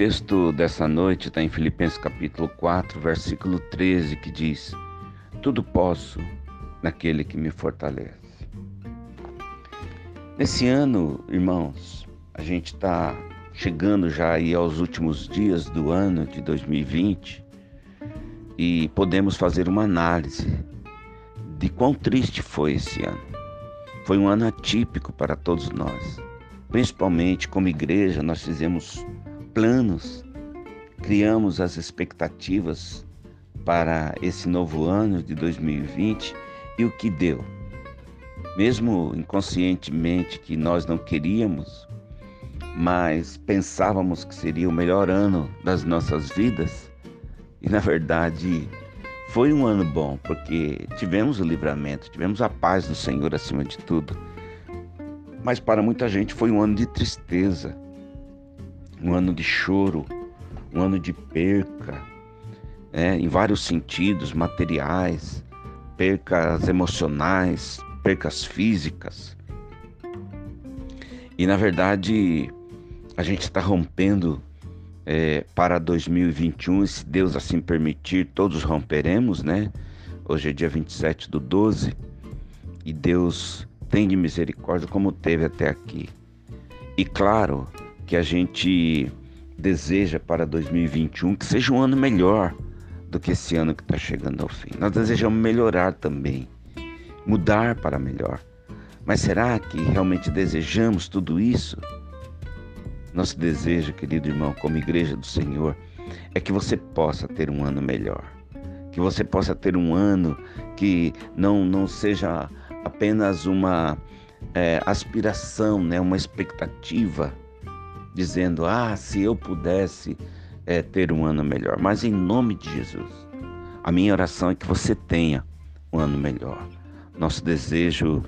texto dessa noite está em Filipenses capítulo 4, versículo 13, que diz: Tudo posso naquele que me fortalece. Nesse ano, irmãos, a gente está chegando já aí aos últimos dias do ano de 2020 e podemos fazer uma análise de quão triste foi esse ano. Foi um ano atípico para todos nós. Principalmente como igreja, nós fizemos planos, criamos as expectativas para esse novo ano de 2020 e o que deu. Mesmo inconscientemente que nós não queríamos, mas pensávamos que seria o melhor ano das nossas vidas, e na verdade foi um ano bom, porque tivemos o livramento, tivemos a paz do Senhor acima de tudo. Mas para muita gente foi um ano de tristeza, um ano de choro, um ano de perca, né, em vários sentidos, materiais, percas emocionais, percas físicas. E na verdade, a gente está rompendo é, para 2021, e se Deus assim permitir, todos romperemos, né? Hoje é dia 27 do 12 e Deus tem de misericórdia como teve até aqui. E claro que a gente deseja para 2021 que seja um ano melhor do que esse ano que está chegando ao fim. Nós desejamos melhorar também, mudar para melhor. Mas será que realmente desejamos tudo isso? Nosso desejo, querido irmão, como igreja do Senhor, é que você possa ter um ano melhor. Que você possa ter um ano que não, não seja apenas uma é, aspiração, né, uma expectativa, dizendo: ah, se eu pudesse é, ter um ano melhor. Mas em nome de Jesus, a minha oração é que você tenha um ano melhor. Nosso desejo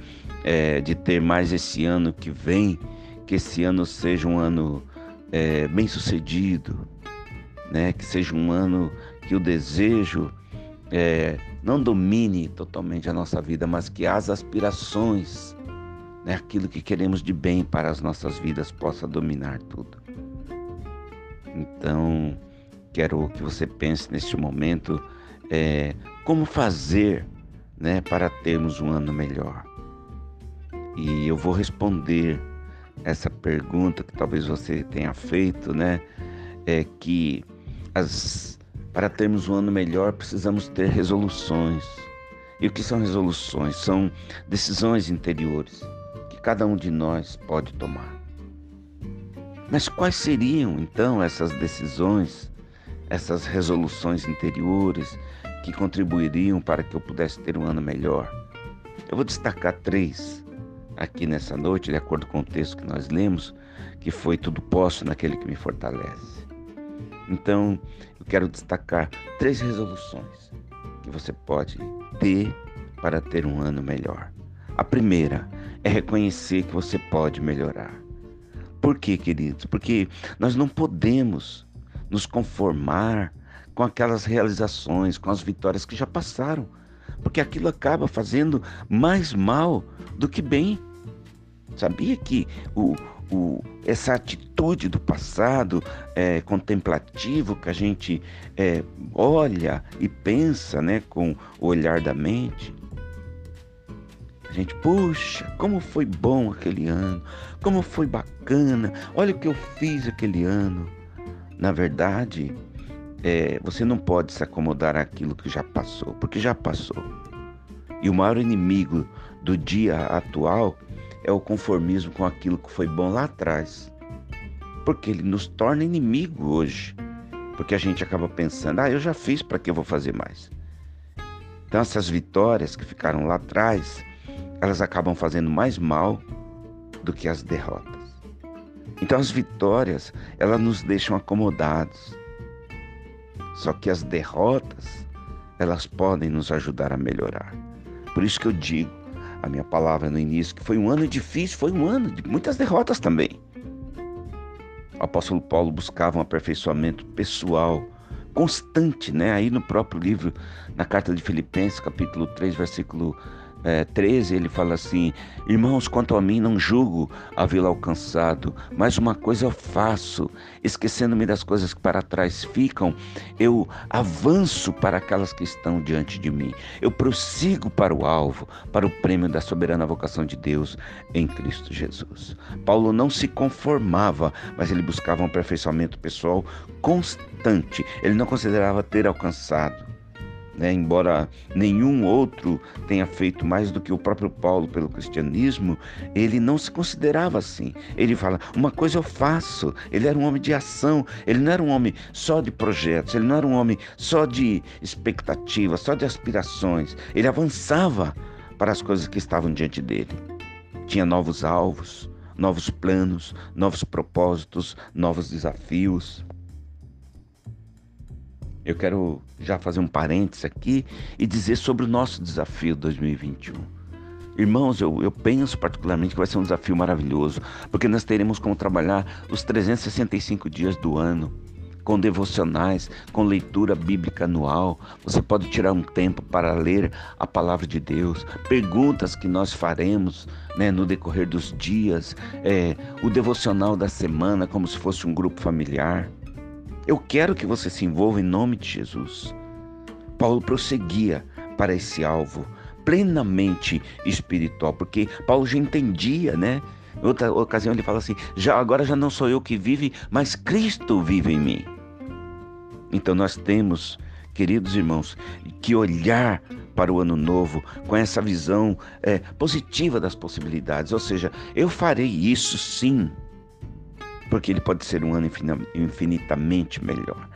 é de ter mais esse ano que vem que esse ano seja um ano é, bem sucedido, né? que seja um ano que o desejo é, não domine totalmente a nossa vida, mas que as aspirações, né? aquilo que queremos de bem para as nossas vidas, possa dominar tudo. Então, quero que você pense neste momento é, como fazer né, para termos um ano melhor. E eu vou responder essa pergunta que talvez você tenha feito, né? É que as, para termos um ano melhor precisamos ter resoluções. E o que são resoluções? São decisões interiores cada um de nós pode tomar. Mas quais seriam então essas decisões, essas resoluções interiores que contribuiriam para que eu pudesse ter um ano melhor? Eu vou destacar três aqui nessa noite, de acordo com o texto que nós lemos, que foi tudo posso naquele que me fortalece. Então, eu quero destacar três resoluções que você pode ter para ter um ano melhor. A primeira é reconhecer que você pode melhorar. Por quê, queridos? Porque nós não podemos nos conformar com aquelas realizações, com as vitórias que já passaram, porque aquilo acaba fazendo mais mal do que bem. Sabia que o, o, essa atitude do passado é, contemplativo que a gente é, olha e pensa né, com o olhar da mente, a gente, puxa, como foi bom aquele ano, como foi bacana, olha o que eu fiz aquele ano. Na verdade, é, você não pode se acomodar àquilo que já passou, porque já passou. E o maior inimigo do dia atual é o conformismo com aquilo que foi bom lá atrás. Porque ele nos torna inimigo hoje. Porque a gente acaba pensando, ah, eu já fiz, para que eu vou fazer mais? Então essas vitórias que ficaram lá atrás, elas acabam fazendo mais mal do que as derrotas. Então as vitórias, elas nos deixam acomodados. Só que as derrotas, elas podem nos ajudar a melhorar. Por isso que eu digo, a minha palavra no início, que foi um ano difícil, foi um ano de muitas derrotas também. O apóstolo Paulo buscava um aperfeiçoamento pessoal, constante, né? Aí no próprio livro, na carta de Filipenses, capítulo 3, versículo é, 13, ele fala assim: Irmãos, quanto a mim, não julgo havê-lo alcançado, mas uma coisa eu faço, esquecendo-me das coisas que para trás ficam, eu avanço para aquelas que estão diante de mim. Eu prossigo para o alvo, para o prêmio da soberana vocação de Deus em Cristo Jesus. Paulo não se conformava, mas ele buscava um aperfeiçoamento pessoal constante. Ele não considerava ter alcançado né? embora nenhum outro tenha feito mais do que o próprio Paulo pelo cristianismo, ele não se considerava assim. Ele fala: uma coisa eu faço. Ele era um homem de ação, ele não era um homem só de projetos, ele não era um homem só de expectativas, só de aspirações. Ele avançava para as coisas que estavam diante dele. Tinha novos alvos, novos planos, novos propósitos, novos desafios. Eu quero já fazer um parênteses aqui e dizer sobre o nosso desafio 2021. Irmãos, eu, eu penso particularmente que vai ser um desafio maravilhoso, porque nós teremos como trabalhar os 365 dias do ano, com devocionais, com leitura bíblica anual. Você pode tirar um tempo para ler a palavra de Deus, perguntas que nós faremos né, no decorrer dos dias, é, o devocional da semana, como se fosse um grupo familiar. Eu quero que você se envolva em nome de Jesus. Paulo prosseguia para esse alvo plenamente espiritual, porque Paulo já entendia, né? Em outra ocasião ele fala assim: já agora já não sou eu que vive, mas Cristo vive em mim. Então nós temos, queridos irmãos, que olhar para o ano novo com essa visão é, positiva das possibilidades. Ou seja, eu farei isso sim porque ele pode ser um ano infinitamente melhor.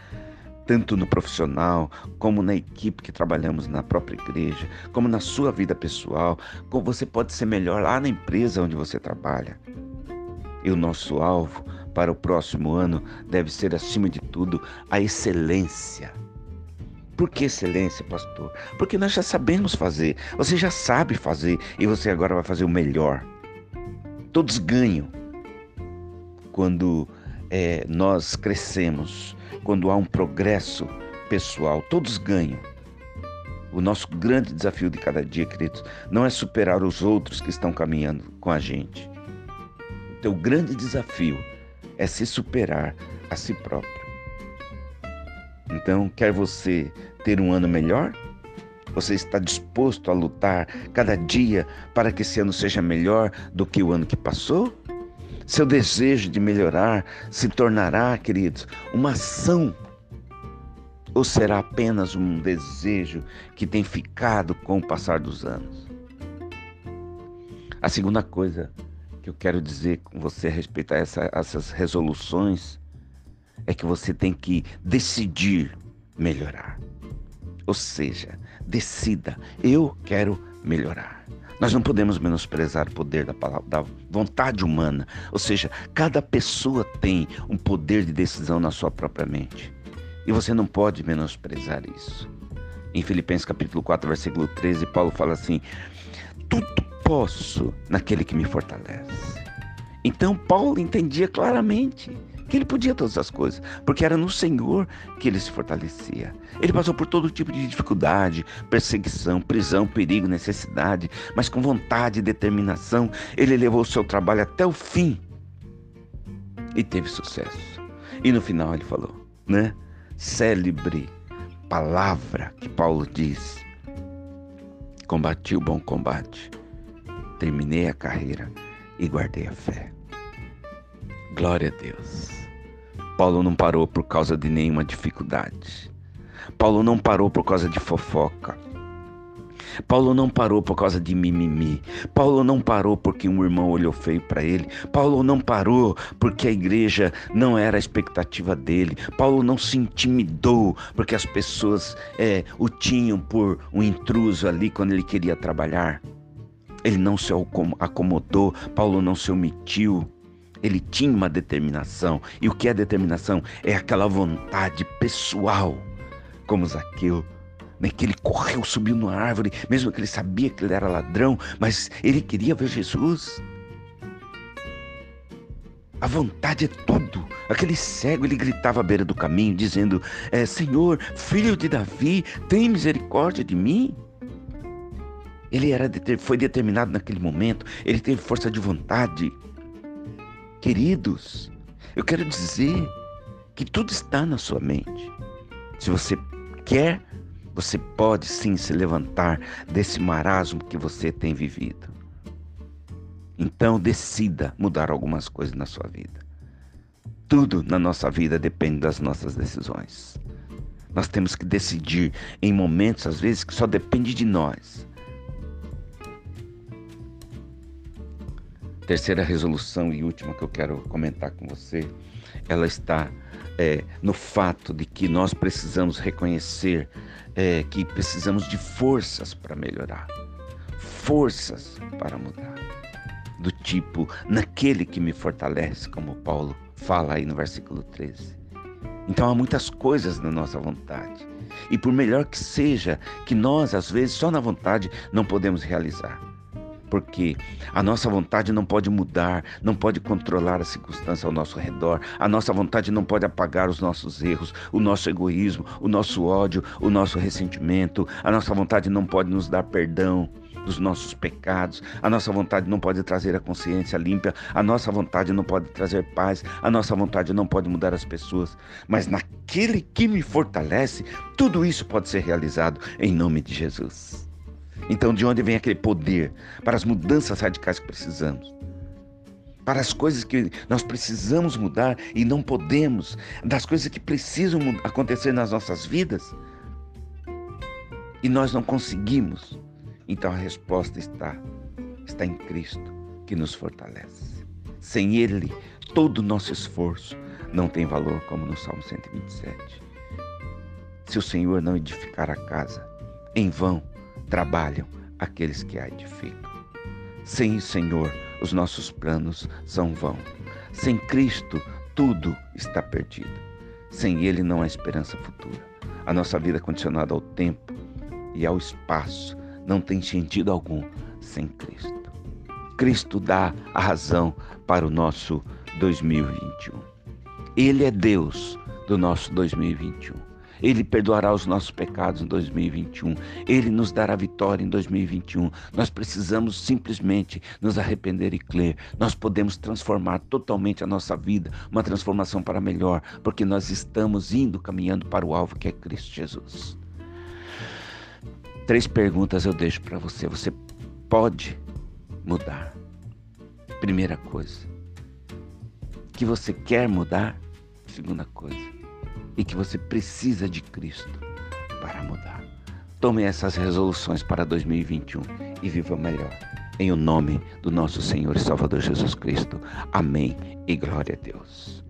Tanto no profissional, como na equipe que trabalhamos na própria igreja, como na sua vida pessoal, como você pode ser melhor lá na empresa onde você trabalha. E o nosso alvo para o próximo ano deve ser, acima de tudo, a excelência. Por que excelência, pastor? Porque nós já sabemos fazer, você já sabe fazer e você agora vai fazer o melhor. Todos ganham quando é, nós crescemos, quando há um progresso pessoal, todos ganham. O nosso grande desafio de cada dia, queridos, não é superar os outros que estão caminhando com a gente. O teu grande desafio é se superar a si próprio. Então, quer você ter um ano melhor? Você está disposto a lutar cada dia para que esse ano seja melhor do que o ano que passou? Seu desejo de melhorar se tornará, queridos, uma ação ou será apenas um desejo que tem ficado com o passar dos anos? A segunda coisa que eu quero dizer com você a respeito a essa, essas resoluções é que você tem que decidir melhorar. Ou seja, decida, eu quero melhorar. Nós não podemos menosprezar o poder da, palavra, da vontade humana. Ou seja, cada pessoa tem um poder de decisão na sua própria mente. E você não pode menosprezar isso. Em Filipenses capítulo 4, versículo 13, Paulo fala assim: Tudo posso naquele que me fortalece. Então Paulo entendia claramente que ele podia todas as coisas, porque era no Senhor que ele se fortalecia. Ele passou por todo tipo de dificuldade, perseguição, prisão, perigo, necessidade, mas com vontade e determinação, ele levou o seu trabalho até o fim e teve sucesso. E no final ele falou, né? Célebre palavra que Paulo diz: Combati o bom combate, terminei a carreira e guardei a fé. Glória a Deus. Paulo não parou por causa de nenhuma dificuldade. Paulo não parou por causa de fofoca. Paulo não parou por causa de mimimi. Paulo não parou porque um irmão olhou feio para ele. Paulo não parou porque a igreja não era a expectativa dele. Paulo não se intimidou porque as pessoas é, o tinham por um intruso ali quando ele queria trabalhar. Ele não se acomodou. Paulo não se omitiu. Ele tinha uma determinação. E o que é determinação? É aquela vontade pessoal, como Zaqueu. Né, que ele correu, subiu numa árvore, mesmo que ele sabia que ele era ladrão, mas ele queria ver Jesus. A vontade é tudo. Aquele cego, ele gritava à beira do caminho, dizendo: é, Senhor, filho de Davi, tem misericórdia de mim. Ele era, foi determinado naquele momento, ele teve força de vontade. Queridos, eu quero dizer que tudo está na sua mente. Se você quer, você pode sim se levantar desse marasmo que você tem vivido. Então decida mudar algumas coisas na sua vida. Tudo na nossa vida depende das nossas decisões. Nós temos que decidir em momentos, às vezes, que só depende de nós. Terceira resolução e última que eu quero comentar com você, ela está é, no fato de que nós precisamos reconhecer é, que precisamos de forças para melhorar, forças para mudar, do tipo naquele que me fortalece, como Paulo fala aí no versículo 13. Então há muitas coisas na nossa vontade. E por melhor que seja, que nós, às vezes, só na vontade não podemos realizar. Porque a nossa vontade não pode mudar, não pode controlar a circunstância ao nosso redor, a nossa vontade não pode apagar os nossos erros, o nosso egoísmo, o nosso ódio, o nosso ressentimento, a nossa vontade não pode nos dar perdão dos nossos pecados. A nossa vontade não pode trazer a consciência limpa, a nossa vontade não pode trazer paz, a nossa vontade não pode mudar as pessoas. Mas naquele que me fortalece, tudo isso pode ser realizado em nome de Jesus. Então, de onde vem aquele poder para as mudanças radicais que precisamos? Para as coisas que nós precisamos mudar e não podemos, das coisas que precisam acontecer nas nossas vidas e nós não conseguimos. Então a resposta está está em Cristo que nos fortalece. Sem ele, todo o nosso esforço não tem valor, como no Salmo 127. Se o Senhor não edificar a casa, em vão trabalham aqueles que a edificam. Sem o Senhor, os nossos planos são vão. Sem Cristo, tudo está perdido. Sem Ele não há esperança futura. A nossa vida é condicionada ao tempo e ao espaço não tem sentido algum sem Cristo. Cristo dá a razão para o nosso 2021. Ele é Deus do nosso 2021. Ele perdoará os nossos pecados em 2021. Ele nos dará vitória em 2021. Nós precisamos simplesmente nos arrepender e crer. Nós podemos transformar totalmente a nossa vida, uma transformação para melhor, porque nós estamos indo caminhando para o alvo que é Cristo Jesus. Três perguntas eu deixo para você. Você pode mudar. Primeira coisa. Que você quer mudar. Segunda coisa. E que você precisa de Cristo para mudar. Tome essas resoluções para 2021 e viva melhor. Em o nome do nosso Senhor e Salvador Jesus Cristo. Amém e glória a Deus.